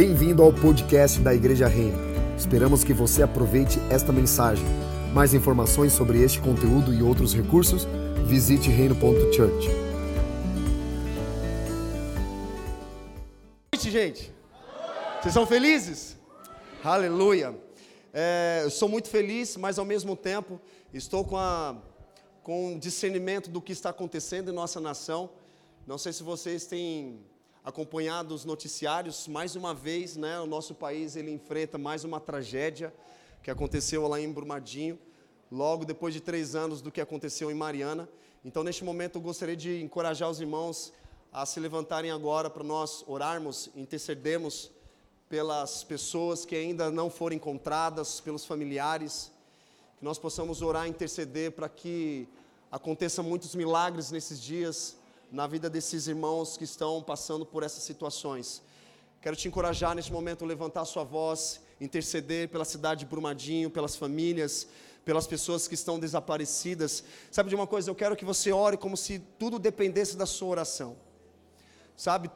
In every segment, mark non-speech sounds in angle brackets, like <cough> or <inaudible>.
Bem-vindo ao podcast da Igreja Reino. Esperamos que você aproveite esta mensagem. Mais informações sobre este conteúdo e outros recursos, visite reino.church. Boa noite, gente. Vocês são felizes? Aleluia. É, eu sou muito feliz, mas ao mesmo tempo estou com, a, com discernimento do que está acontecendo em nossa nação. Não sei se vocês têm acompanhado os noticiários, mais uma vez, né, o nosso país ele enfrenta mais uma tragédia que aconteceu lá em Brumadinho, logo depois de três anos do que aconteceu em Mariana. Então, neste momento, eu gostaria de encorajar os irmãos a se levantarem agora para nós orarmos, intercedermos pelas pessoas que ainda não foram encontradas, pelos familiares, que nós possamos orar interceder para que aconteçam muitos milagres nesses dias, na vida desses irmãos que estão passando por essas situações. Quero te encorajar neste momento a levantar sua voz, interceder pela cidade de Brumadinho, pelas famílias, pelas pessoas que estão desaparecidas. Sabe de uma coisa? Eu quero que você ore como se tudo dependesse da sua oração. Sabe,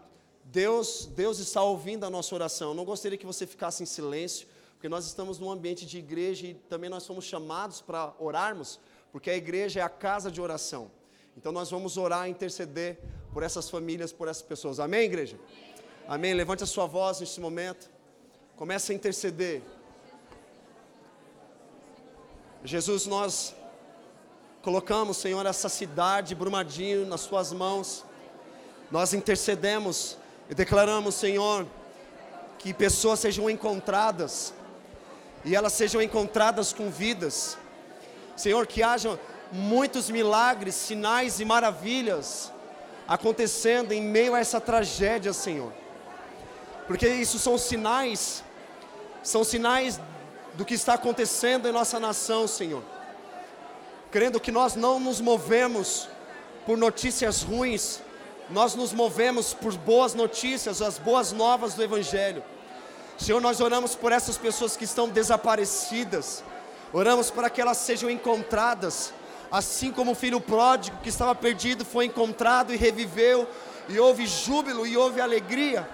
Deus, Deus está ouvindo a nossa oração. Eu não gostaria que você ficasse em silêncio, porque nós estamos num ambiente de igreja e também nós somos chamados para orarmos, porque a igreja é a casa de oração. Então nós vamos orar e interceder por essas famílias, por essas pessoas. Amém, igreja? Amém. Levante a sua voz neste momento. Comece a interceder. Jesus, nós colocamos, Senhor, essa cidade, Brumadinho, nas Suas mãos. Nós intercedemos e declaramos, Senhor, que pessoas sejam encontradas e elas sejam encontradas com vidas. Senhor, que haja muitos milagres, sinais e maravilhas acontecendo em meio a essa tragédia, Senhor. Porque isso são sinais, são sinais do que está acontecendo em nossa nação, Senhor. Crendo que nós não nos movemos por notícias ruins, nós nos movemos por boas notícias, as boas novas do Evangelho. Senhor, nós oramos por essas pessoas que estão desaparecidas, oramos para que elas sejam encontradas, Assim como o filho pródigo que estava perdido foi encontrado e reviveu, e houve júbilo e houve alegria,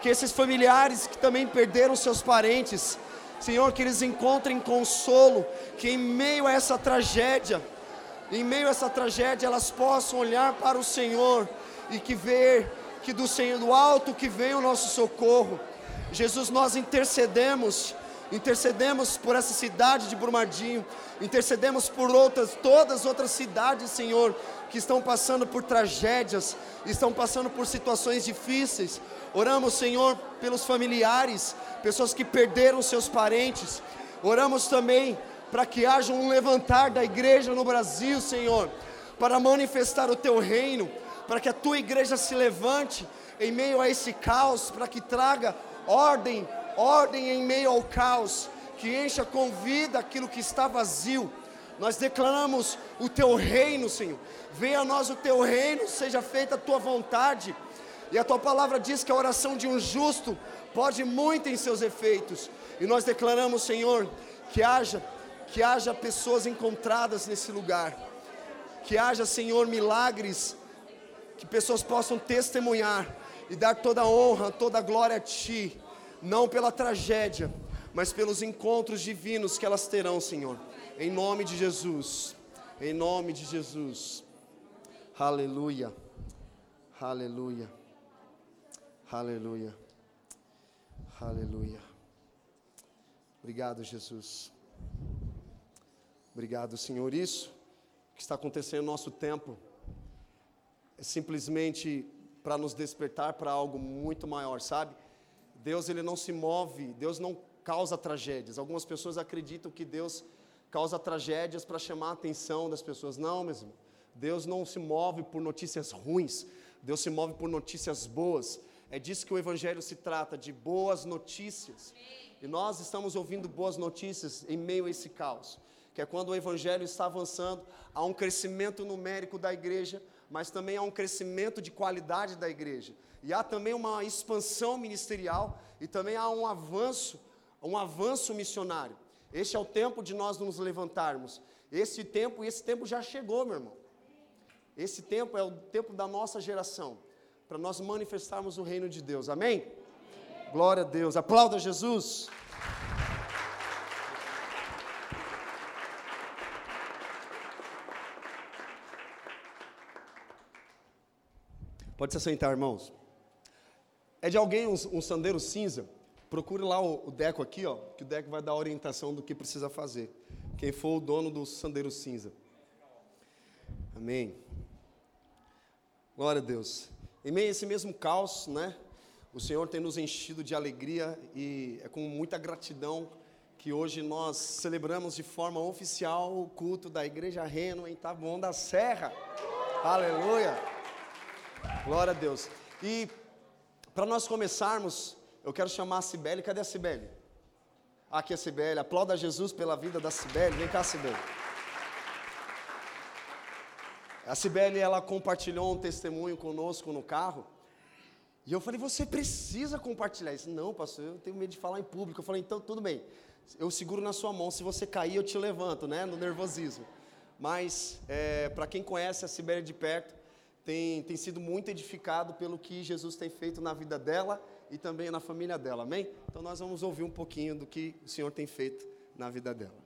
que esses familiares que também perderam seus parentes, Senhor, que eles encontrem consolo, que em meio a essa tragédia, em meio a essa tragédia, elas possam olhar para o Senhor e que ver que do Senhor do alto que vem o nosso socorro. Jesus, nós intercedemos intercedemos por essa cidade de Brumadinho, intercedemos por outras, todas as outras cidades, Senhor, que estão passando por tragédias, estão passando por situações difíceis. Oramos, Senhor, pelos familiares, pessoas que perderam seus parentes. Oramos também para que haja um levantar da igreja no Brasil, Senhor, para manifestar o teu reino, para que a tua igreja se levante em meio a esse caos, para que traga ordem, ordem em meio ao caos, que encha com vida aquilo que está vazio. Nós declaramos o teu reino, Senhor. Venha a nós o teu reino, seja feita a tua vontade. E a tua palavra diz que a oração de um justo pode muito em seus efeitos. E nós declaramos, Senhor, que haja que haja pessoas encontradas nesse lugar. Que haja, Senhor, milagres que pessoas possam testemunhar e dar toda a honra, toda a glória a ti não pela tragédia, mas pelos encontros divinos que elas terão, Senhor. Em nome de Jesus. Em nome de Jesus. Aleluia. Aleluia. Aleluia. Aleluia. Obrigado, Jesus. Obrigado, Senhor. Isso que está acontecendo no nosso tempo é simplesmente para nos despertar para algo muito maior, sabe? Deus ele não se move, Deus não causa tragédias. Algumas pessoas acreditam que Deus causa tragédias para chamar a atenção das pessoas. Não, mesmo. Deus não se move por notícias ruins. Deus se move por notícias boas. É disso que o evangelho se trata, de boas notícias. E nós estamos ouvindo boas notícias em meio a esse caos, que é quando o evangelho está avançando, há um crescimento numérico da igreja, mas também há um crescimento de qualidade da igreja e há também uma expansão ministerial e também há um avanço, um avanço missionário. Este é o tempo de nós nos levantarmos. Esse tempo, esse tempo já chegou, meu irmão. Esse tempo é o tempo da nossa geração, para nós manifestarmos o reino de Deus. Amém? Glória a Deus. Aplauda Jesus. Pode se sentar, irmãos. É de alguém um, um sandeiro cinza? Procure lá o, o, Deco aqui, ó, que o Deco vai dar orientação do que precisa fazer. Quem for o dono do sandeiro cinza. Amém. Glória a Deus. Em meio a esse mesmo caos, né? O Senhor tem nos enchido de alegria e é com muita gratidão que hoje nós celebramos de forma oficial o culto da Igreja Reno em Taboão da Serra. Aleluia! Glória a Deus. E para nós começarmos, eu quero chamar a Cibele. Cadê a Cibele? Aqui é a Cibele. Aplauda Jesus pela vida da Cibele. Vem cá, Cibele. A Cibele, ela compartilhou um testemunho conosco no carro. E eu falei, você precisa compartilhar isso. Não, pastor, eu tenho medo de falar em público. Eu falei, então tudo bem. Eu seguro na sua mão. Se você cair, eu te levanto, né? No nervosismo. Mas, é, para quem conhece a Cibele de perto, tem, tem sido muito edificado pelo que Jesus tem feito na vida dela e também na família dela. Amém? Então nós vamos ouvir um pouquinho do que o Senhor tem feito na vida dela.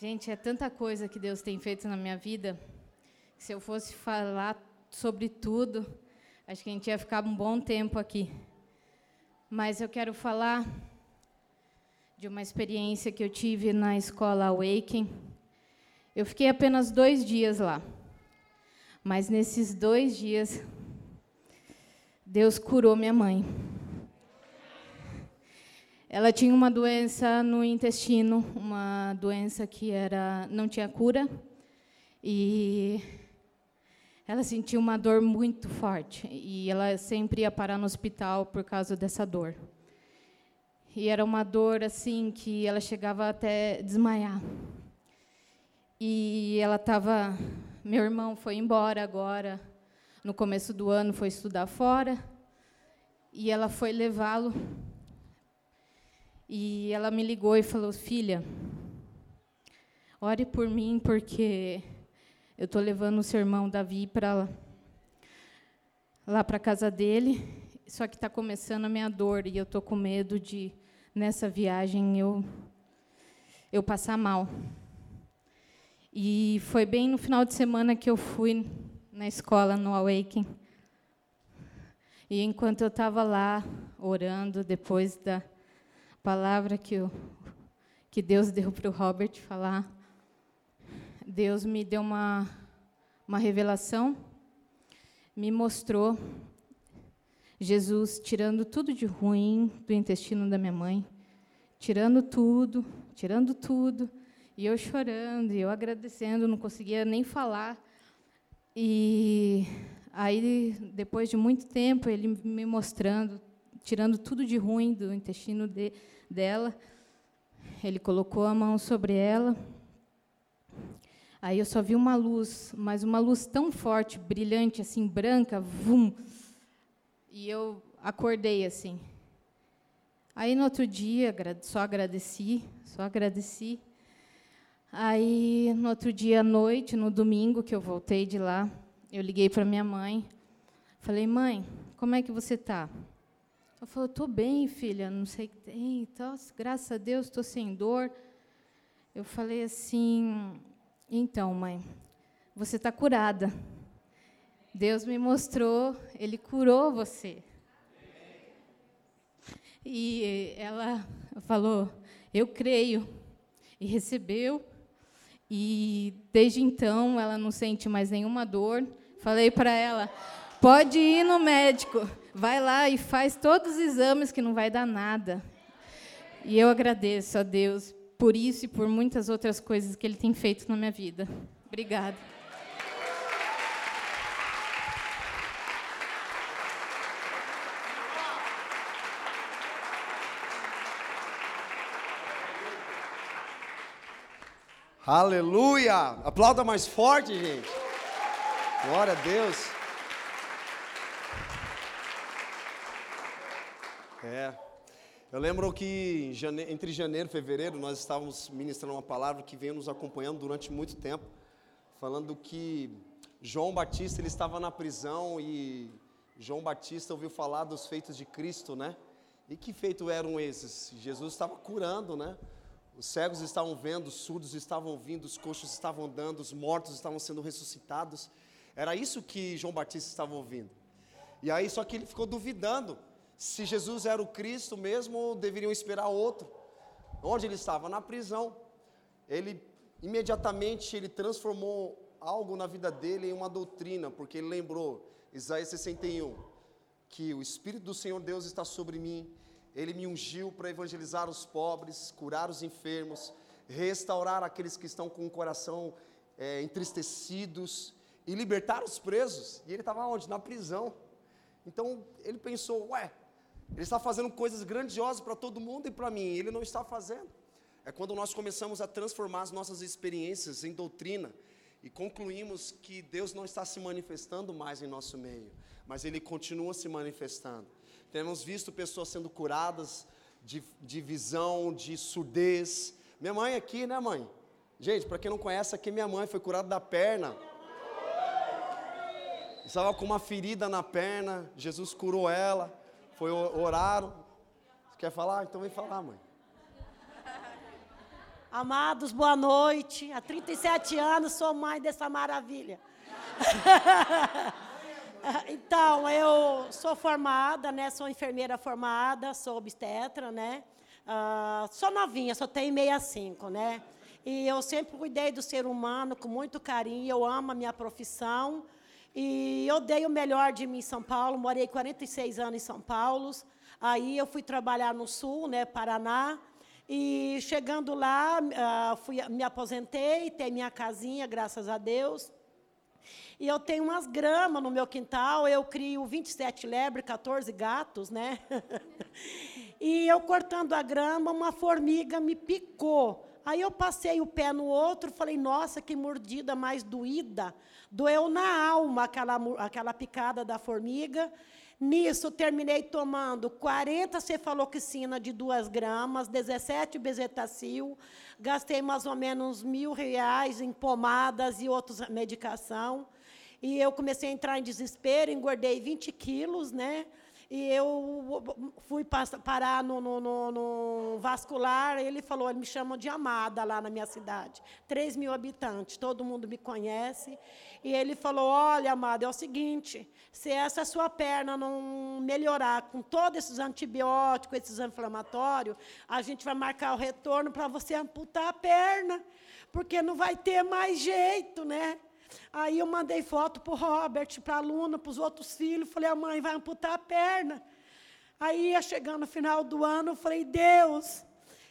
Gente, é tanta coisa que Deus tem feito na minha vida. Que se eu fosse falar sobre tudo, acho que a gente ia ficar um bom tempo aqui. Mas eu quero falar de uma experiência que eu tive na escola Awaken. Eu fiquei apenas dois dias lá. Mas nesses dois dias, Deus curou minha mãe. Ela tinha uma doença no intestino, uma doença que era não tinha cura e ela sentia uma dor muito forte e ela sempre ia parar no hospital por causa dessa dor. E era uma dor assim que ela chegava até desmaiar. E ela estava, meu irmão foi embora agora, no começo do ano foi estudar fora, e ela foi levá-lo e ela me ligou e falou: Filha, ore por mim, porque eu estou levando o seu irmão Davi para lá para a casa dele, só que está começando a minha dor e eu estou com medo de, nessa viagem, eu, eu passar mal. E foi bem no final de semana que eu fui na escola, no Awaken. E enquanto eu estava lá orando, depois da palavra que, o, que Deus deu para o Robert falar, Deus me deu uma, uma revelação, me mostrou Jesus tirando tudo de ruim do intestino da minha mãe, tirando tudo, tirando tudo, e eu chorando, e eu agradecendo, não conseguia nem falar. E aí, depois de muito tempo, ele me mostrando tirando tudo de ruim do intestino de, dela. Ele colocou a mão sobre ela. Aí eu só vi uma luz, mas uma luz tão forte, brilhante, assim, branca, vum. E eu acordei assim. Aí no outro dia, só agradeci, só agradeci. Aí no outro dia à noite, no domingo que eu voltei de lá, eu liguei para minha mãe. Falei: "Mãe, como é que você está?" Ela falou: estou bem, filha, não sei o que tem. Então, graças a Deus, estou sem dor. Eu falei assim: então, mãe, você está curada. Deus me mostrou, Ele curou você. E ela falou: eu creio. E recebeu. E desde então ela não sente mais nenhuma dor. Falei para ela: pode ir no médico vai lá e faz todos os exames que não vai dar nada. E eu agradeço a Deus por isso e por muitas outras coisas que Ele tem feito na minha vida. Obrigada. Aleluia! Aplauda mais forte, gente. Glória a Deus. É. Eu lembro que entre janeiro e fevereiro nós estávamos ministrando uma palavra que veio nos acompanhando durante muito tempo, falando que João Batista ele estava na prisão e João Batista ouviu falar dos feitos de Cristo, né? E que feitos eram esses? Jesus estava curando, né? Os cegos estavam vendo, os surdos estavam ouvindo, os coxos estavam andando, os mortos estavam sendo ressuscitados. Era isso que João Batista estava ouvindo. E aí, só que ele ficou duvidando se Jesus era o Cristo mesmo ou deveriam esperar outro. Onde ele estava? Na prisão. Ele imediatamente ele transformou algo na vida dele em uma doutrina, porque ele lembrou Isaías 61, que o Espírito do Senhor Deus está sobre mim, ele me ungiu para evangelizar os pobres, curar os enfermos, restaurar aqueles que estão com o coração é, entristecidos e libertar os presos. E ele estava onde? Na prisão. Então ele pensou: ué, ele está fazendo coisas grandiosas para todo mundo e para mim, ele não está fazendo. É quando nós começamos a transformar as nossas experiências em doutrina e concluímos que Deus não está se manifestando mais em nosso meio, mas Ele continua se manifestando. Temos visto pessoas sendo curadas de, de visão, de surdez. Minha mãe aqui, né, mãe? Gente, para quem não conhece, aqui minha mãe foi curada da perna. Estava com uma ferida na perna, Jesus curou ela, foi orar. Você quer falar? Então vem falar, mãe. Amados, boa noite. Há 37 anos sou mãe dessa maravilha. <laughs> então, eu sou formada, né? Sou enfermeira formada, sou obstetra, né? Uh, sou novinha, só tenho 65, né? E eu sempre cuidei do ser humano com muito carinho, eu amo a minha profissão. E eu dei o melhor de mim em São Paulo, morei 46 anos em São Paulo. Aí eu fui trabalhar no Sul, né, Paraná. E chegando lá, uh, fui, me aposentei, tenho minha casinha, graças a Deus. E eu tenho umas gramas no meu quintal, eu crio 27 lebres, 14 gatos, né? <laughs> e eu cortando a grama, uma formiga me picou. Aí eu passei o pé no outro, falei, nossa, que mordida mais doída. Doeu na alma aquela, aquela picada da formiga. Nisso, terminei tomando 40 cefaloxina de 2 gramas, 17 bezetacil, gastei mais ou menos mil reais em pomadas e outras medicação. E eu comecei a entrar em desespero, engordei 20 quilos, né? E eu fui parar no, no, no, no, vascular, ele falou, ele me chama de Amada lá na minha cidade. 3 mil habitantes, todo mundo me conhece. E ele falou, olha, Amada, é o seguinte, se essa sua perna não melhorar com todos esses antibióticos, esses inflamatórios, a gente vai marcar o retorno para você amputar a perna, porque não vai ter mais jeito, né? Aí eu mandei foto para o Robert, para a Luna, para os outros filhos. Falei, a mãe vai amputar a perna. Aí ia chegando no final do ano, eu falei, Deus,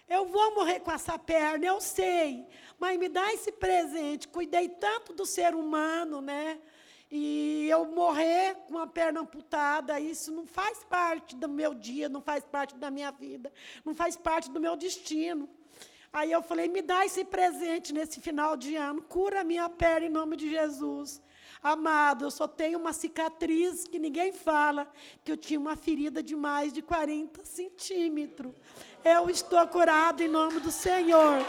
eu vou morrer com essa perna, eu sei. Mas me dá esse presente. Cuidei tanto do ser humano, né? E eu morrer com a perna amputada, isso não faz parte do meu dia, não faz parte da minha vida, não faz parte do meu destino. Aí eu falei: me dá esse presente nesse final de ano, cura minha perna em nome de Jesus. Amado, eu só tenho uma cicatriz que ninguém fala, que eu tinha uma ferida de mais de 40 centímetros. Eu estou curado em nome do Senhor.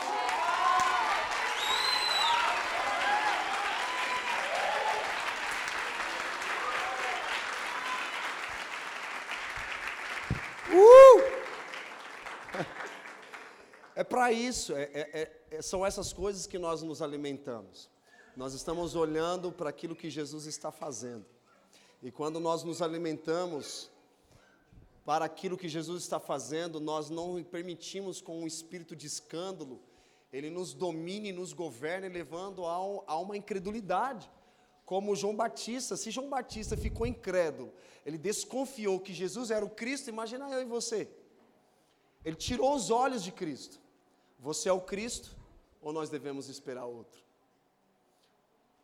É para isso, é, é, é, são essas coisas que nós nos alimentamos. Nós estamos olhando para aquilo que Jesus está fazendo. E quando nós nos alimentamos para aquilo que Jesus está fazendo, nós não permitimos com um espírito de escândalo, ele nos domine nos governe, levando a, a uma incredulidade. Como João Batista, se João Batista ficou incrédulo, ele desconfiou que Jesus era o Cristo, imagina eu e você. Ele tirou os olhos de Cristo. Você é o Cristo ou nós devemos esperar outro?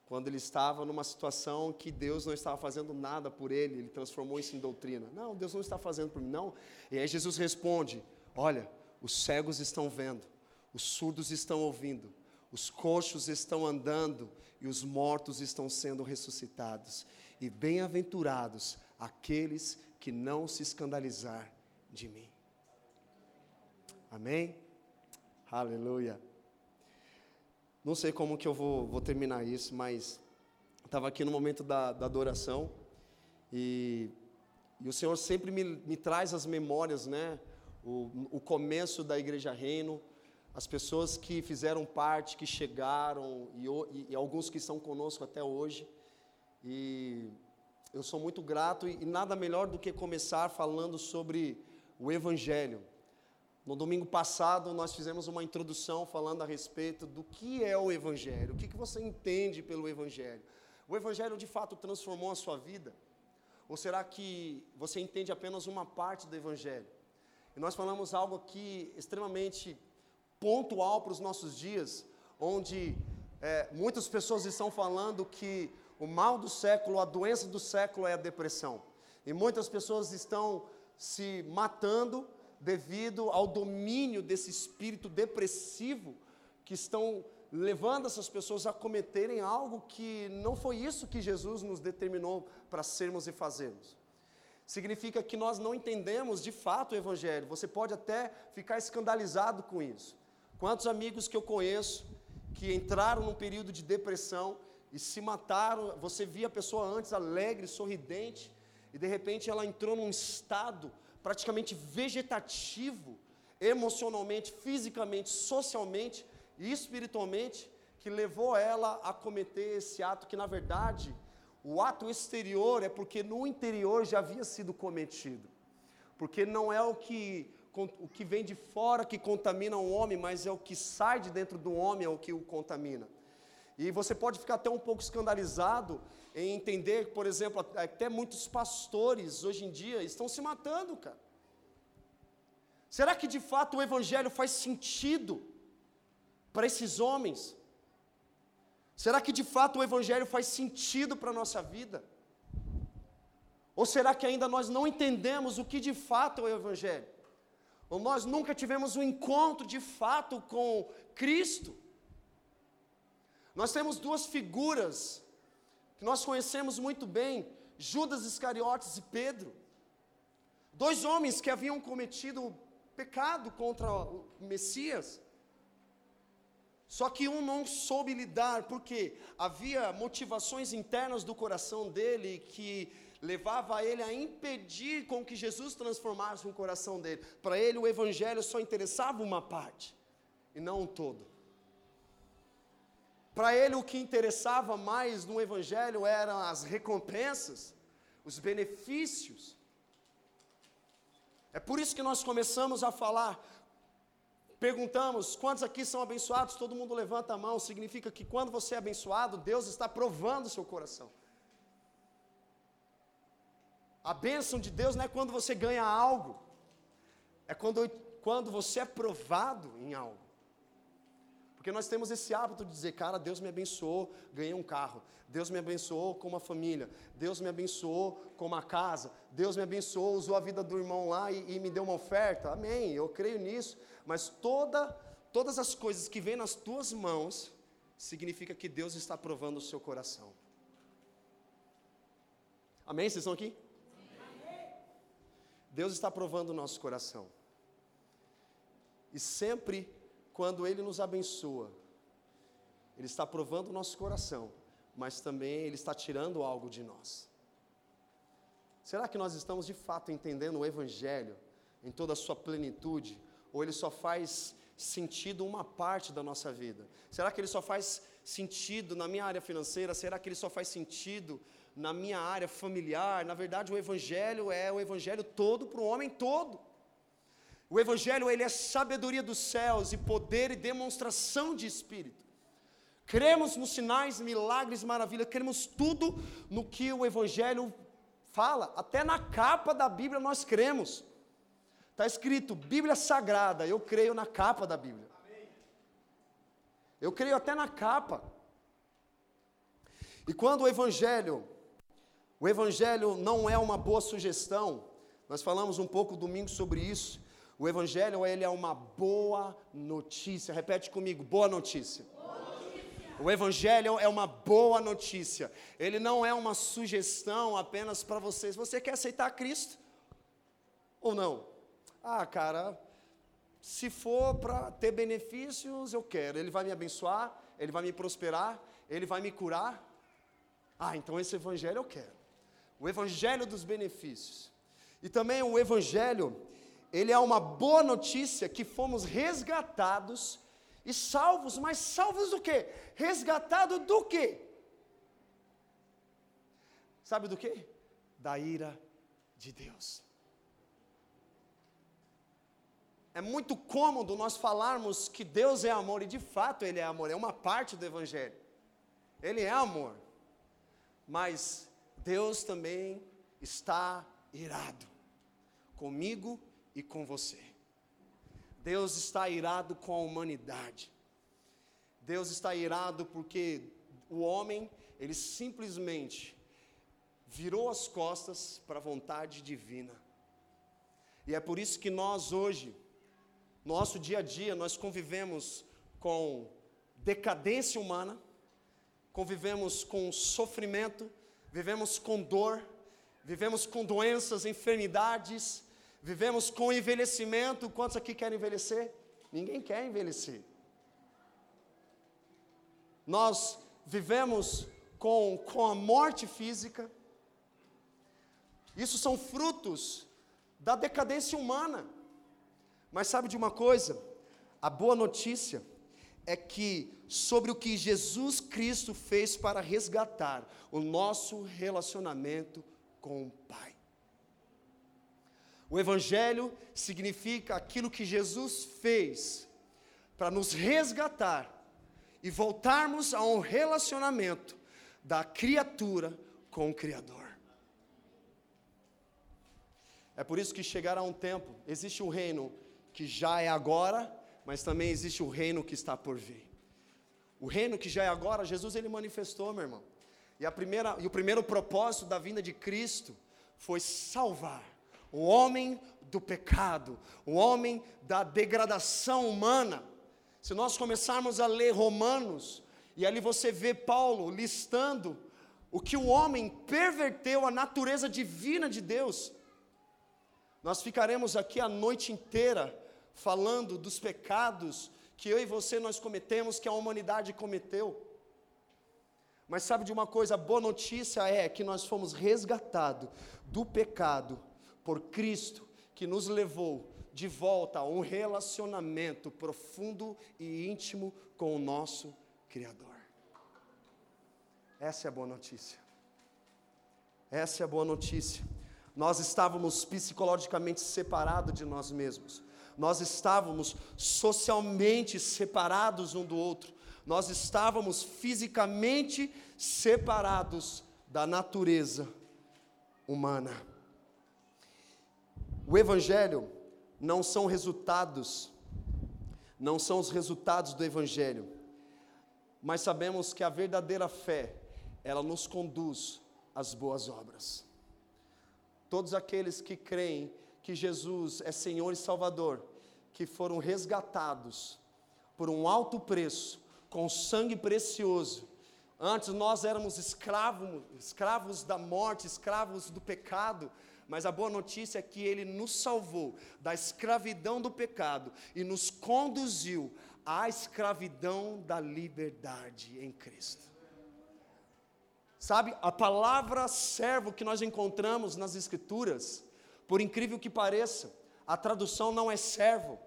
Quando ele estava numa situação que Deus não estava fazendo nada por ele, ele transformou isso em doutrina. Não, Deus não está fazendo por mim, não. E aí Jesus responde: Olha, os cegos estão vendo, os surdos estão ouvindo, os coxos estão andando e os mortos estão sendo ressuscitados. E bem-aventurados aqueles que não se escandalizar de mim. Amém? Aleluia. Não sei como que eu vou, vou terminar isso, mas estava aqui no momento da, da adoração e E o Senhor sempre me, me traz as memórias, né? O, o começo da Igreja Reino, as pessoas que fizeram parte, que chegaram, e, e, e alguns que estão conosco até hoje. E eu sou muito grato, e, e nada melhor do que começar falando sobre o Evangelho. No domingo passado, nós fizemos uma introdução falando a respeito do que é o Evangelho, o que, que você entende pelo Evangelho. O Evangelho de fato transformou a sua vida? Ou será que você entende apenas uma parte do Evangelho? E nós falamos algo aqui extremamente pontual para os nossos dias, onde é, muitas pessoas estão falando que o mal do século, a doença do século é a depressão. E muitas pessoas estão se matando devido ao domínio desse espírito depressivo que estão levando essas pessoas a cometerem algo que não foi isso que Jesus nos determinou para sermos e fazermos. Significa que nós não entendemos de fato o Evangelho. Você pode até ficar escandalizado com isso. Quantos amigos que eu conheço que entraram num período de depressão e se mataram? Você via a pessoa antes alegre, sorridente, e de repente ela entrou num estado praticamente vegetativo, emocionalmente, fisicamente, socialmente e espiritualmente, que levou ela a cometer esse ato que, na verdade, o ato exterior é porque no interior já havia sido cometido. Porque não é o que, o que vem de fora que contamina o homem, mas é o que sai de dentro do homem é o que o contamina. E você pode ficar até um pouco escandalizado em entender, por exemplo, até muitos pastores hoje em dia estão se matando, cara. Será que de fato o evangelho faz sentido para esses homens? Será que de fato o evangelho faz sentido para a nossa vida? Ou será que ainda nós não entendemos o que de fato é o evangelho? Ou nós nunca tivemos um encontro de fato com Cristo? Nós temos duas figuras que nós conhecemos muito bem, Judas Iscariotes e Pedro. Dois homens que haviam cometido pecado contra o Messias. Só que um não soube lidar, porque havia motivações internas do coração dele que levava ele a impedir com que Jesus transformasse o coração dele. Para ele o evangelho só interessava uma parte e não um todo. Para ele, o que interessava mais no Evangelho eram as recompensas, os benefícios. É por isso que nós começamos a falar. Perguntamos quantos aqui são abençoados, todo mundo levanta a mão. Significa que quando você é abençoado, Deus está provando o seu coração. A bênção de Deus não é quando você ganha algo, é quando, quando você é provado em algo. Porque nós temos esse hábito de dizer, cara, Deus me abençoou, ganhei um carro. Deus me abençoou com uma família. Deus me abençoou com uma casa. Deus me abençoou, usou a vida do irmão lá e, e me deu uma oferta. Amém, eu creio nisso. Mas toda, todas as coisas que vêm nas tuas mãos, significa que Deus está provando o seu coração. Amém? Vocês estão aqui? Deus está provando o nosso coração. E sempre quando Ele nos abençoa, Ele está provando o nosso coração, mas também Ele está tirando algo de nós. Será que nós estamos de fato entendendo o Evangelho em toda a sua plenitude? Ou ele só faz sentido uma parte da nossa vida? Será que ele só faz sentido na minha área financeira? Será que ele só faz sentido na minha área familiar? Na verdade, o Evangelho é o Evangelho todo para o homem todo. O evangelho ele é sabedoria dos céus e poder e demonstração de espírito. Cremos nos sinais, milagres, maravilhas, cremos tudo no que o evangelho fala. Até na capa da Bíblia nós cremos. Está escrito Bíblia Sagrada, eu creio na capa da Bíblia. Eu creio até na capa. E quando o evangelho, o evangelho não é uma boa sugestão, nós falamos um pouco domingo sobre isso. O evangelho ele é uma boa notícia. Repete comigo, boa notícia. boa notícia. O evangelho é uma boa notícia. Ele não é uma sugestão apenas para vocês. Você quer aceitar Cristo ou não? Ah, cara, se for para ter benefícios, eu quero. Ele vai me abençoar, ele vai me prosperar, ele vai me curar. Ah, então esse evangelho eu quero. O evangelho dos benefícios. E também o Evangelho, ele é uma boa notícia que fomos resgatados e salvos, mas salvos do quê? Resgatado do quê? Sabe do quê? Da ira de Deus. É muito cômodo nós falarmos que Deus é amor, e de fato Ele é amor, é uma parte do Evangelho. Ele é amor. Mas Deus também está irado comigo e com você. Deus está irado com a humanidade. Deus está irado porque o homem, ele simplesmente virou as costas para a vontade divina. E é por isso que nós hoje, nosso dia a dia, nós convivemos com decadência humana, convivemos com sofrimento, vivemos com dor, vivemos com doenças, enfermidades, Vivemos com envelhecimento. Quantos aqui querem envelhecer? Ninguém quer envelhecer. Nós vivemos com, com a morte física. Isso são frutos da decadência humana. Mas sabe de uma coisa? A boa notícia é que sobre o que Jesus Cristo fez para resgatar o nosso relacionamento com o Pai. O Evangelho significa aquilo que Jesus fez para nos resgatar e voltarmos a um relacionamento da criatura com o Criador. É por isso que chegará um tempo, existe um reino que já é agora, mas também existe o reino que está por vir. O reino que já é agora, Jesus ele manifestou, meu irmão. E, a primeira, e o primeiro propósito da vinda de Cristo foi salvar o homem do pecado, o homem da degradação humana. Se nós começarmos a ler Romanos, e ali você vê Paulo listando o que o homem perverteu a natureza divina de Deus, nós ficaremos aqui a noite inteira falando dos pecados que eu e você nós cometemos, que a humanidade cometeu. Mas sabe de uma coisa, a boa notícia é que nós fomos resgatados do pecado por Cristo, que nos levou de volta a um relacionamento profundo e íntimo com o nosso Criador. Essa é a boa notícia. Essa é a boa notícia. Nós estávamos psicologicamente separados de nós mesmos. Nós estávamos socialmente separados um do outro. Nós estávamos fisicamente separados da natureza humana. O Evangelho não são resultados, não são os resultados do Evangelho, mas sabemos que a verdadeira fé, ela nos conduz às boas obras. Todos aqueles que creem que Jesus é Senhor e Salvador, que foram resgatados por um alto preço, com sangue precioso. Antes nós éramos escravos, escravos da morte, escravos do pecado, mas a boa notícia é que Ele nos salvou da escravidão do pecado e nos conduziu à escravidão da liberdade em Cristo. Sabe, a palavra servo que nós encontramos nas Escrituras, por incrível que pareça, a tradução não é servo.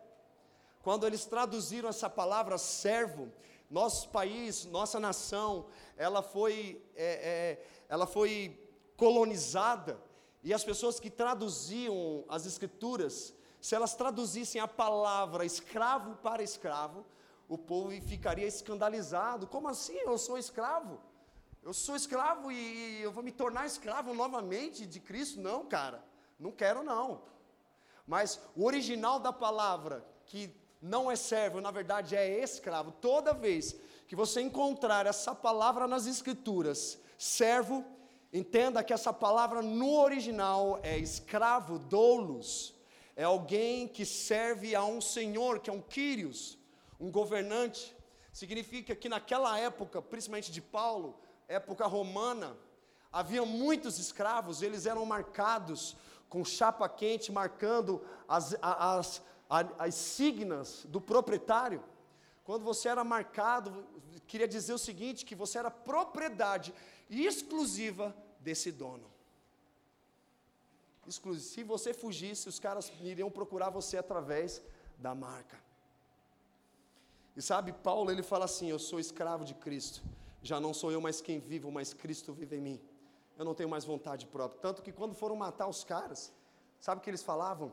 Quando eles traduziram essa palavra servo, nosso país, nossa nação, ela foi, é, é, ela foi colonizada e as pessoas que traduziam as escrituras, se elas traduzissem a palavra escravo para escravo, o povo ficaria escandalizado. Como assim? Eu sou escravo? Eu sou escravo e eu vou me tornar escravo novamente de Cristo? Não, cara, não quero não. Mas o original da palavra, que não é servo, na verdade é escravo, toda vez que você encontrar essa palavra nas Escrituras, servo, Entenda que essa palavra no original é escravo, doulos, é alguém que serve a um senhor, que é um Quírios, um governante. Significa que naquela época, principalmente de Paulo, época romana, havia muitos escravos, eles eram marcados com chapa quente, marcando as, as, as, as signas do proprietário. Quando você era marcado, queria dizer o seguinte: que você era propriedade exclusiva desse dono. exclusivo. Se você fugisse, os caras iriam procurar você através da marca. E sabe, Paulo ele fala assim: Eu sou escravo de Cristo. Já não sou eu mais quem vivo, mas Cristo vive em mim. Eu não tenho mais vontade própria. Tanto que quando foram matar os caras, sabe o que eles falavam?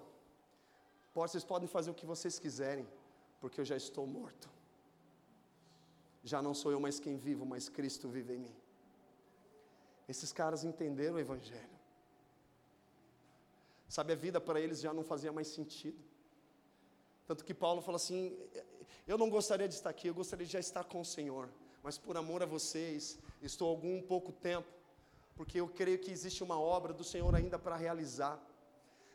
Vocês podem fazer o que vocês quiserem, porque eu já estou morto. Já não sou eu mais quem vivo, mas Cristo vive em mim. Esses caras entenderam o Evangelho. Sabe, a vida para eles já não fazia mais sentido. Tanto que Paulo fala assim: Eu não gostaria de estar aqui, eu gostaria de já estar com o Senhor, mas por amor a vocês, estou algum pouco tempo, porque eu creio que existe uma obra do Senhor ainda para realizar.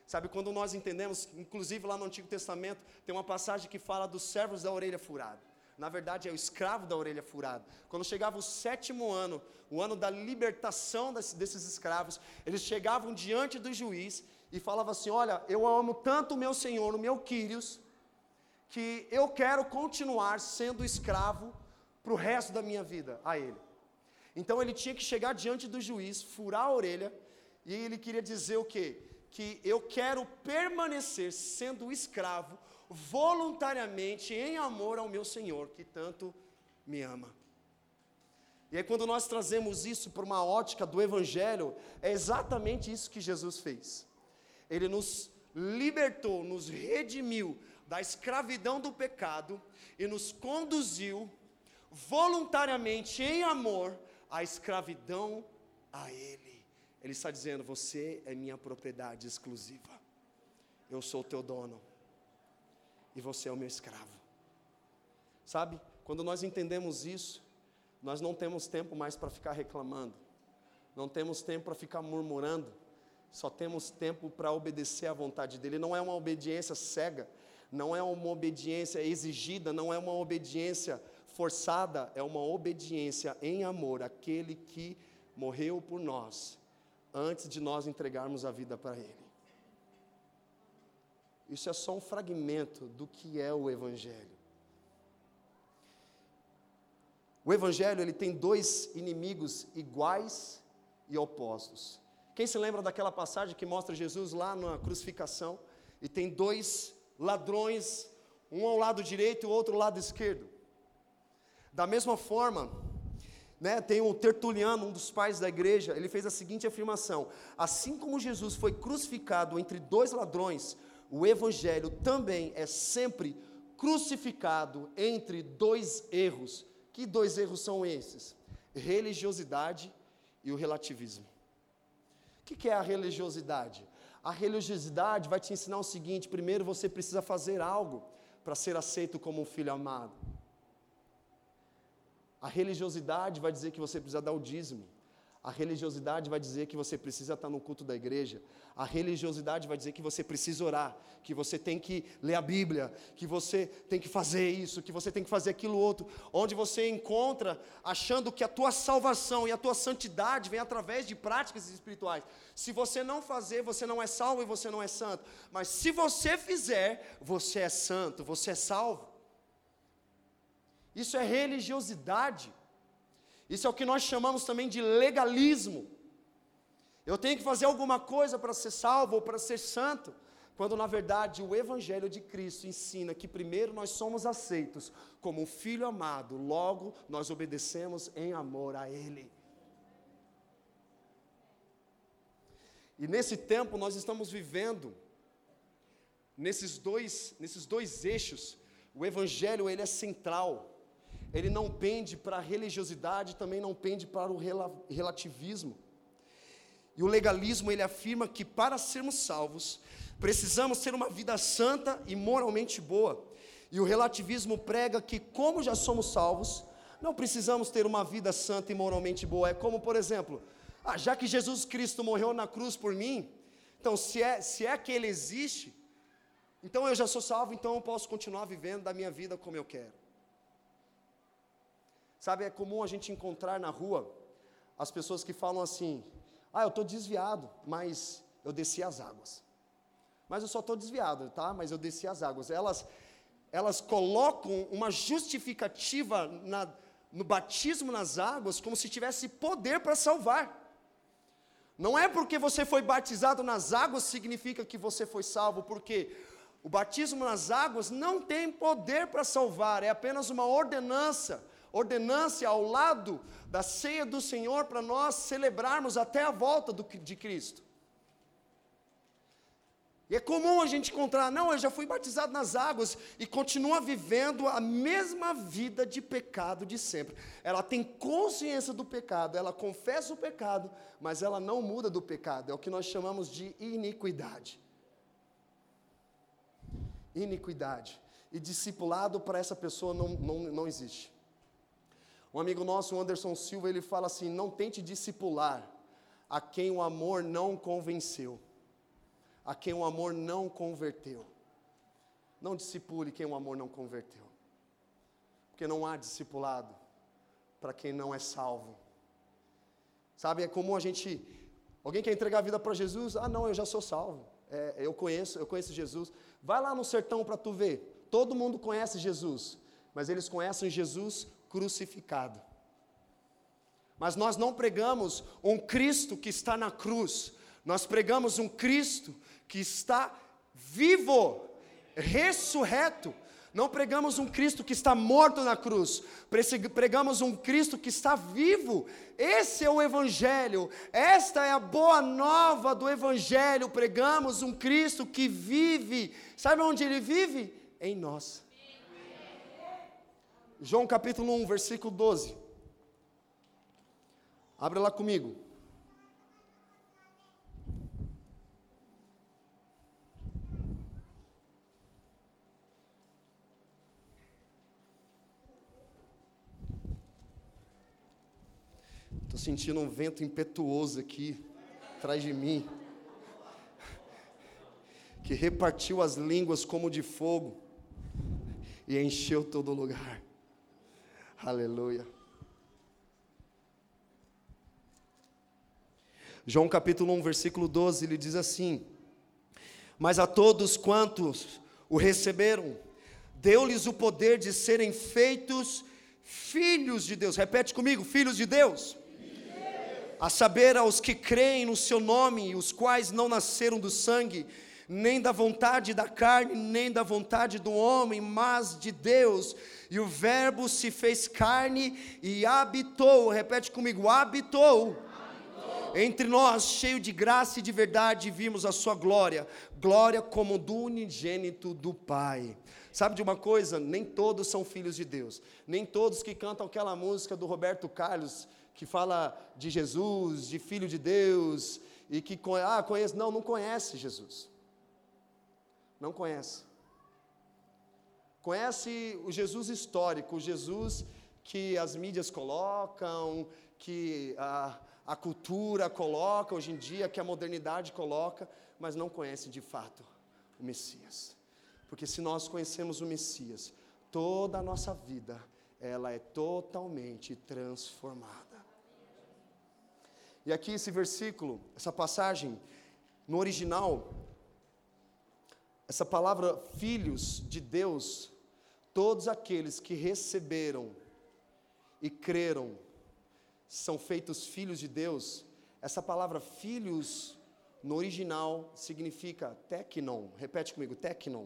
Sabe, quando nós entendemos, inclusive lá no Antigo Testamento, tem uma passagem que fala dos servos da orelha furada na verdade é o escravo da orelha furada. Quando chegava o sétimo ano, o ano da libertação desses escravos, eles chegavam diante do juiz e falavam assim: Olha, eu amo tanto o meu senhor, o meu Quírios, que eu quero continuar sendo escravo para o resto da minha vida a ele. Então ele tinha que chegar diante do juiz, furar a orelha, e ele queria dizer o quê? Que eu quero permanecer sendo escravo voluntariamente em amor ao meu Senhor, que tanto me ama. E aí, quando nós trazemos isso para uma ótica do Evangelho, é exatamente isso que Jesus fez. Ele nos libertou, nos redimiu da escravidão do pecado e nos conduziu voluntariamente em amor à escravidão a Ele. Ele está dizendo: Você é minha propriedade exclusiva, eu sou teu dono e você é o meu escravo. Sabe, quando nós entendemos isso, nós não temos tempo mais para ficar reclamando, não temos tempo para ficar murmurando, só temos tempo para obedecer à vontade dEle. Não é uma obediência cega, não é uma obediência exigida, não é uma obediência forçada, é uma obediência em amor àquele que morreu por nós, antes de nós entregarmos a vida para Ele. Isso é só um fragmento do que é o Evangelho. O Evangelho ele tem dois inimigos iguais e opostos. Quem se lembra daquela passagem que mostra Jesus lá na crucificação e tem dois ladrões, um ao lado direito e o outro ao lado esquerdo? Da mesma forma, né, tem o Tertuliano, um dos pais da igreja, ele fez a seguinte afirmação: assim como Jesus foi crucificado entre dois ladrões, o Evangelho também é sempre crucificado entre dois erros. Que dois erros são esses? Religiosidade e o relativismo. O que é a religiosidade? A religiosidade vai te ensinar o seguinte: primeiro você precisa fazer algo para ser aceito como um filho amado. A religiosidade vai dizer que você precisa dar o dízimo. A religiosidade vai dizer que você precisa estar no culto da igreja. A religiosidade vai dizer que você precisa orar, que você tem que ler a Bíblia, que você tem que fazer isso, que você tem que fazer aquilo outro. Onde você encontra achando que a tua salvação e a tua santidade vem através de práticas espirituais. Se você não fazer, você não é salvo e você não é santo. Mas se você fizer, você é santo, você é salvo. Isso é religiosidade. Isso é o que nós chamamos também de legalismo. Eu tenho que fazer alguma coisa para ser salvo ou para ser santo, quando na verdade o Evangelho de Cristo ensina que primeiro nós somos aceitos como um filho amado, logo nós obedecemos em amor a Ele. E nesse tempo nós estamos vivendo nesses dois, nesses dois eixos. O evangelho ele é central ele não pende para a religiosidade, também não pende para o relativismo. E o legalismo, ele afirma que para sermos salvos, precisamos ter uma vida santa e moralmente boa. E o relativismo prega que, como já somos salvos, não precisamos ter uma vida santa e moralmente boa. É como, por exemplo, ah, já que Jesus Cristo morreu na cruz por mim, então se é, se é que Ele existe, então eu já sou salvo, então eu posso continuar vivendo da minha vida como eu quero. Sabe, é comum a gente encontrar na rua as pessoas que falam assim: ah, eu estou desviado, mas eu desci as águas. Mas eu só estou desviado, tá? Mas eu desci as águas. Elas, elas colocam uma justificativa na, no batismo nas águas como se tivesse poder para salvar. Não é porque você foi batizado nas águas significa que você foi salvo, porque o batismo nas águas não tem poder para salvar, é apenas uma ordenança, ordenança ao lado da ceia do Senhor para nós celebrarmos até a volta do, de Cristo. E é comum a gente encontrar, não, eu já fui batizado nas águas e continua vivendo a mesma vida de pecado de sempre. Ela tem consciência do pecado, ela confessa o pecado, mas ela não muda do pecado. É o que nós chamamos de iniquidade. Iniquidade. E discipulado para essa pessoa não, não, não existe. Um amigo nosso, o Anderson Silva, ele fala assim: não tente discipular a quem o amor não convenceu a quem o amor não converteu. Não discipule quem o amor não converteu. Porque não há discipulado para quem não é salvo. Sabe, é comum a gente. Alguém quer entregar a vida para Jesus? Ah, não, eu já sou salvo. É, eu conheço, eu conheço Jesus. Vai lá no sertão para tu ver. Todo mundo conhece Jesus, mas eles conhecem Jesus crucificado. Mas nós não pregamos um Cristo que está na cruz, nós pregamos um Cristo que está vivo, ressurreto. Não pregamos um Cristo que está morto na cruz, pregamos um Cristo que está vivo. Esse é o Evangelho, esta é a boa nova do Evangelho. Pregamos um Cristo que vive, sabe onde ele vive? Em nós. João capítulo 1, versículo 12. Abre lá comigo. Estou sentindo um vento impetuoso aqui, atrás de mim, que repartiu as línguas como de fogo e encheu todo lugar. Aleluia. João capítulo 1, versículo 12, ele diz assim: Mas a todos quantos o receberam, deu-lhes o poder de serem feitos filhos de Deus. Repete comigo: filhos de Deus a saber aos que creem no seu nome, os quais não nasceram do sangue, nem da vontade da carne, nem da vontade do homem, mas de Deus. E o Verbo se fez carne e habitou, repete comigo: habitou. Entre nós, cheio de graça e de verdade, vimos a sua glória, glória como do unigênito do Pai. Sabe de uma coisa? Nem todos são filhos de Deus, nem todos que cantam aquela música do Roberto Carlos, que fala de Jesus, de Filho de Deus, e que ah, conhece. Não, não conhece Jesus. Não conhece. Conhece o Jesus histórico, o Jesus que as mídias colocam, que a, a cultura coloca hoje em dia, que a modernidade coloca, mas não conhece de fato o Messias. Porque se nós conhecemos o Messias, toda a nossa vida ela é totalmente transformada. E aqui esse versículo, essa passagem, no original, essa palavra filhos de Deus, todos aqueles que receberam e creram são feitos filhos de Deus. Essa palavra filhos no original significa teknon. Repete comigo, teknon.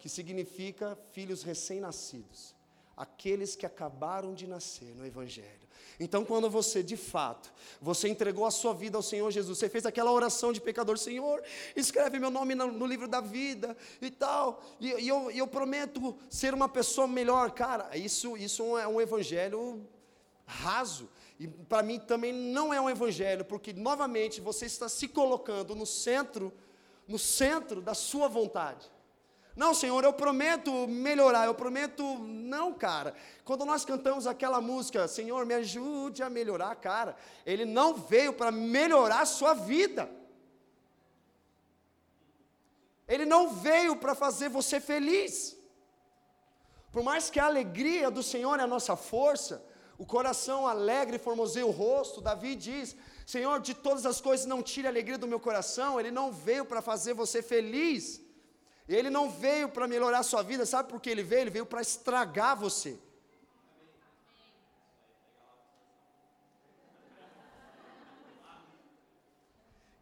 Que significa filhos recém-nascidos, aqueles que acabaram de nascer no evangelho. Então, quando você, de fato, você entregou a sua vida ao Senhor Jesus, você fez aquela oração de pecador, Senhor, escreve meu nome no, no livro da vida e tal, e, e eu, eu, prometo ser uma pessoa melhor, cara, isso, isso é um evangelho raso, e para mim também não é um evangelho, porque novamente você está se colocando no centro, no centro da sua vontade. Não, Senhor, eu prometo melhorar, eu prometo. Não, cara. Quando nós cantamos aquela música, Senhor, me ajude a melhorar, cara, Ele não veio para melhorar a sua vida. Ele não veio para fazer você feliz. Por mais que a alegria do Senhor é a nossa força, o coração alegre formoseia o rosto, Davi diz: Senhor, de todas as coisas não tire a alegria do meu coração, Ele não veio para fazer você feliz. Ele não veio para melhorar a sua vida, sabe por que ele veio? Ele veio para estragar você.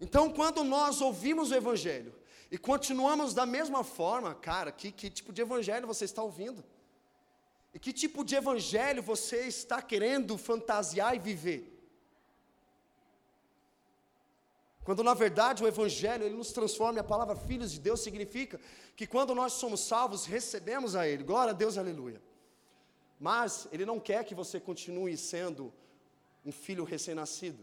Então, quando nós ouvimos o Evangelho e continuamos da mesma forma, cara, que, que tipo de Evangelho você está ouvindo? E que tipo de Evangelho você está querendo fantasiar e viver? Quando na verdade o Evangelho ele nos transforma, a palavra filhos de Deus significa que quando nós somos salvos, recebemos a Ele, glória a Deus, aleluia. Mas Ele não quer que você continue sendo um filho recém-nascido.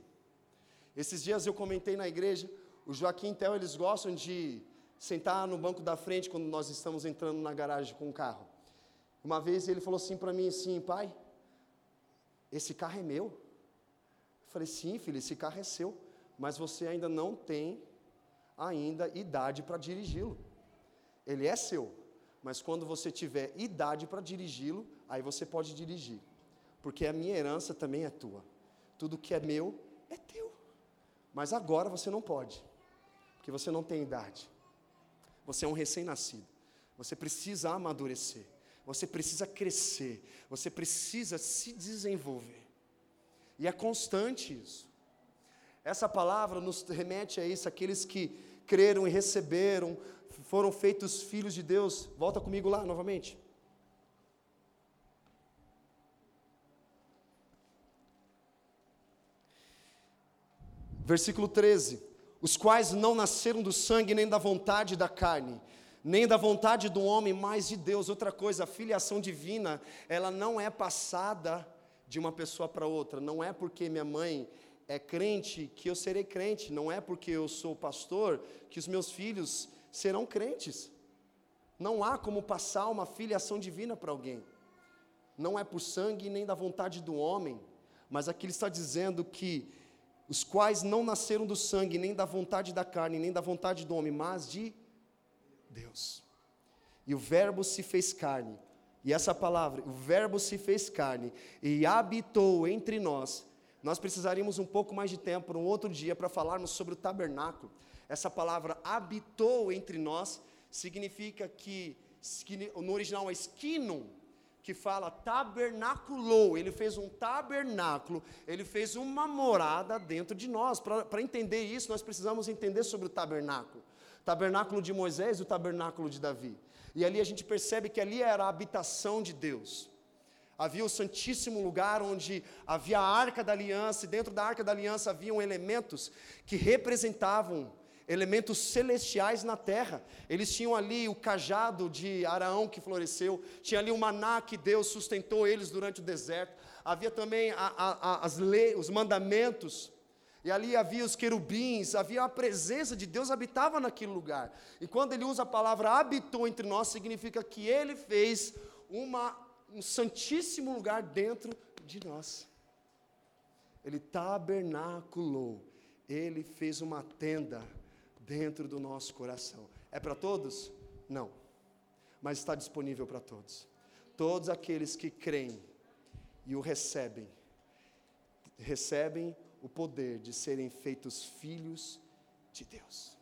Esses dias eu comentei na igreja, o Joaquim e Theo, eles gostam de sentar no banco da frente quando nós estamos entrando na garagem com o carro. Uma vez ele falou assim para mim assim, pai, esse carro é meu. Eu falei, sim, filho, esse carro é seu mas você ainda não tem ainda idade para dirigi-lo. Ele é seu, mas quando você tiver idade para dirigi-lo, aí você pode dirigir. Porque a minha herança também é tua. Tudo que é meu é teu. Mas agora você não pode, porque você não tem idade. Você é um recém-nascido. Você precisa amadurecer. Você precisa crescer. Você precisa se desenvolver. E é constante isso. Essa palavra nos remete a isso, aqueles que creram e receberam, foram feitos filhos de Deus. Volta comigo lá novamente. Versículo 13: Os quais não nasceram do sangue, nem da vontade da carne, nem da vontade do homem, mas de Deus. Outra coisa, a filiação divina, ela não é passada de uma pessoa para outra. Não é porque minha mãe é crente que eu serei crente, não é porque eu sou pastor que os meus filhos serão crentes. Não há como passar uma filiação divina para alguém. Não é por sangue nem da vontade do homem, mas aqui ele está dizendo que os quais não nasceram do sangue, nem da vontade da carne, nem da vontade do homem, mas de Deus. E o Verbo se fez carne. E essa palavra, o Verbo se fez carne e habitou entre nós nós precisaríamos um pouco mais de tempo, um outro dia, para falarmos sobre o tabernáculo. Essa palavra habitou entre nós significa que, no original é esquinum, que fala tabernaculou, ele fez um tabernáculo, ele fez uma morada dentro de nós. Para entender isso, nós precisamos entender sobre o tabernáculo. Tabernáculo de Moisés e o tabernáculo de Davi. E ali a gente percebe que ali era a habitação de Deus. Havia o Santíssimo Lugar onde havia a Arca da Aliança, e dentro da Arca da Aliança haviam elementos que representavam elementos celestiais na terra. Eles tinham ali o cajado de Araão que floresceu, tinha ali o maná que Deus sustentou eles durante o deserto. Havia também a, a, as leis, os mandamentos. E ali havia os querubins, havia a presença de Deus habitava naquele lugar. E quando ele usa a palavra habitou entre nós, significa que ele fez uma um santíssimo lugar dentro de nós. Ele tabernaculou, ele fez uma tenda dentro do nosso coração. É para todos? Não. Mas está disponível para todos. Todos aqueles que creem e o recebem, recebem o poder de serem feitos filhos de Deus.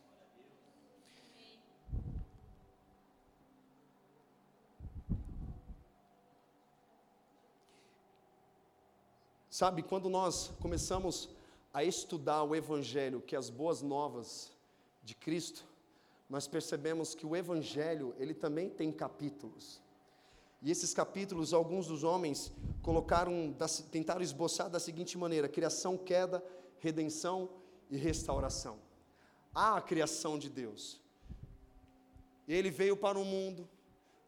Sabe, quando nós começamos a estudar o Evangelho, que é as boas novas de Cristo, nós percebemos que o Evangelho, ele também tem capítulos. E esses capítulos, alguns dos homens colocaram, tentaram esboçar da seguinte maneira: criação, queda, redenção e restauração. Há a criação de Deus. Ele veio para o mundo,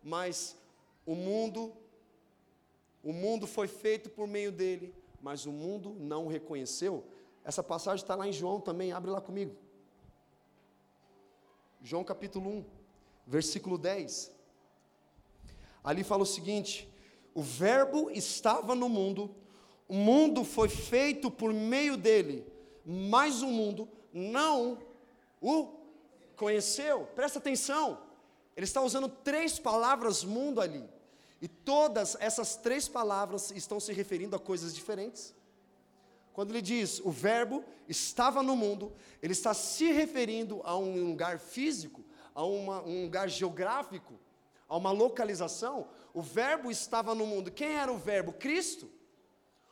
mas o mundo, o mundo foi feito por meio dele, mas o mundo não o reconheceu. Essa passagem está lá em João também, abre lá comigo. João capítulo 1, versículo 10. Ali fala o seguinte: o Verbo estava no mundo, o mundo foi feito por meio dele, mas o mundo não o conheceu. Presta atenção, ele está usando três palavras mundo ali. E todas essas três palavras estão se referindo a coisas diferentes. Quando ele diz o Verbo estava no mundo, ele está se referindo a um lugar físico, a uma, um lugar geográfico, a uma localização. O Verbo estava no mundo. Quem era o Verbo? Cristo.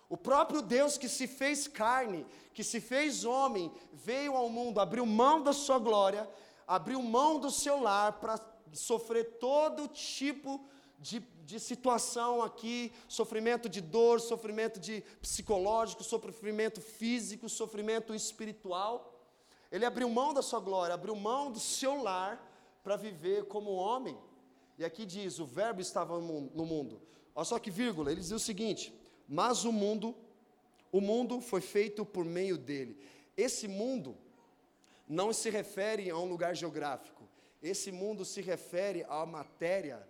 O próprio Deus que se fez carne, que se fez homem, veio ao mundo, abriu mão da sua glória, abriu mão do seu lar para sofrer todo tipo de, de situação aqui, sofrimento de dor, sofrimento de psicológico, sofrimento físico, sofrimento espiritual. Ele abriu mão da sua glória, abriu mão do seu lar para viver como homem. E aqui diz: o Verbo estava no mundo. Olha só que vírgula, ele diz o seguinte: mas o mundo, o mundo foi feito por meio dele. Esse mundo não se refere a um lugar geográfico. Esse mundo se refere à matéria.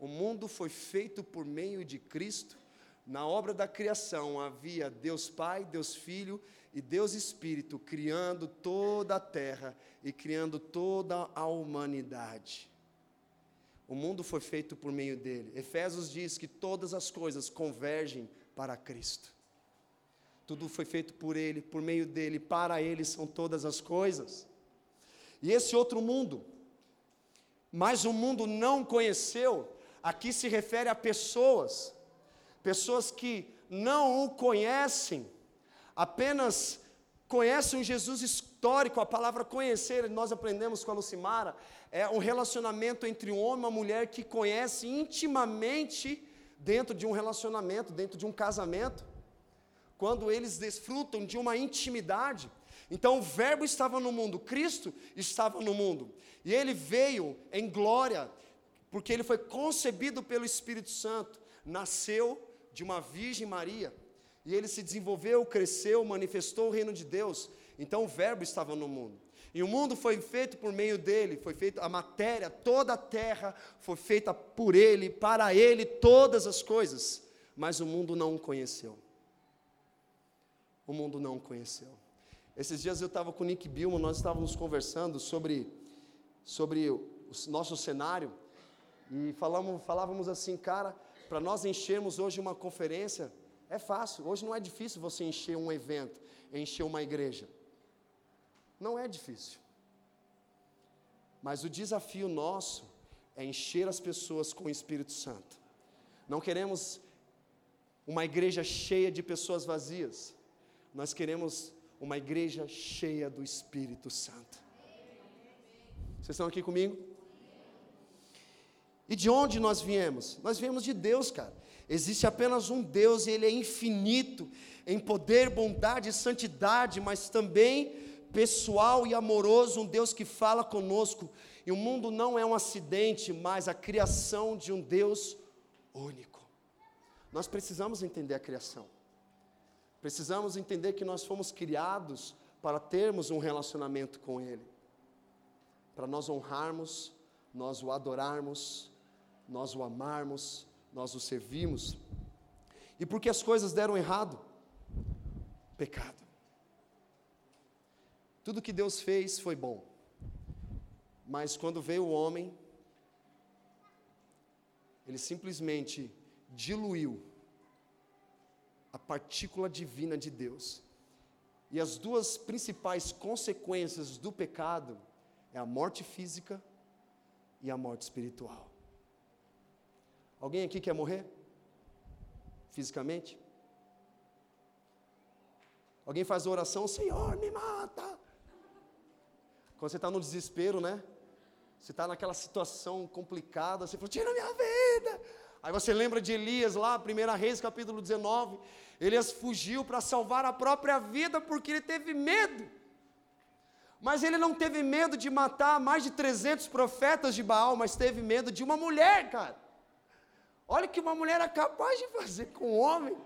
O mundo foi feito por meio de Cristo. Na obra da criação havia Deus Pai, Deus Filho e Deus Espírito criando toda a terra e criando toda a humanidade. O mundo foi feito por meio dele. Efésios diz que todas as coisas convergem para Cristo. Tudo foi feito por Ele, por meio dele, para Ele são todas as coisas. E esse outro mundo, mas o mundo não conheceu, aqui se refere a pessoas, pessoas que não o conhecem, apenas conhecem um Jesus histórico, a palavra conhecer, nós aprendemos com a Lucimara, é um relacionamento entre um homem e uma mulher que conhece intimamente dentro de um relacionamento, dentro de um casamento, quando eles desfrutam de uma intimidade. Então o Verbo estava no mundo, Cristo estava no mundo, e ele veio em glória, porque ele foi concebido pelo Espírito Santo, nasceu de uma Virgem Maria, e ele se desenvolveu, cresceu, manifestou o reino de Deus. Então o Verbo estava no mundo. E o mundo foi feito por meio dele, foi feita a matéria, toda a terra foi feita por ele, para ele todas as coisas, mas o mundo não o conheceu. O mundo não o conheceu. Esses dias eu estava com o Nick Bilmo, nós estávamos conversando sobre, sobre o nosso cenário, e falamos, falávamos assim, cara, para nós enchermos hoje uma conferência, é fácil, hoje não é difícil você encher um evento, encher uma igreja. Não é difícil. Mas o desafio nosso é encher as pessoas com o Espírito Santo. Não queremos uma igreja cheia de pessoas vazias. Nós queremos uma igreja cheia do Espírito Santo. Vocês estão aqui comigo? E de onde nós viemos? Nós viemos de Deus, cara. Existe apenas um Deus e Ele é infinito em poder, bondade e santidade, mas também pessoal e amoroso, um Deus que fala conosco. E o mundo não é um acidente, mas a criação de um Deus único. Nós precisamos entender a criação. Precisamos entender que nós fomos criados para termos um relacionamento com Ele, para nós honrarmos, nós o adorarmos, nós o amarmos, nós o servirmos. E porque as coisas deram errado? Pecado. Tudo que Deus fez foi bom. Mas quando veio o homem, ele simplesmente diluiu a partícula divina de Deus. E as duas principais consequências do pecado é a morte física e a morte espiritual. Alguém aqui quer morrer? Fisicamente? Alguém faz a oração, Senhor, me mata. Quando você está no desespero, né? Você está naquela situação complicada, você fala, tira minha vida. Aí você lembra de Elias lá, 1 Reis, capítulo 19. Elias fugiu para salvar a própria vida porque ele teve medo. Mas ele não teve medo de matar mais de 300 profetas de Baal, mas teve medo de uma mulher, cara. Olha que uma mulher é capaz de fazer com um homem.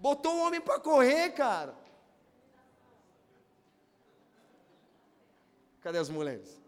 Botou o homem para correr, cara. Cadê as mulheres?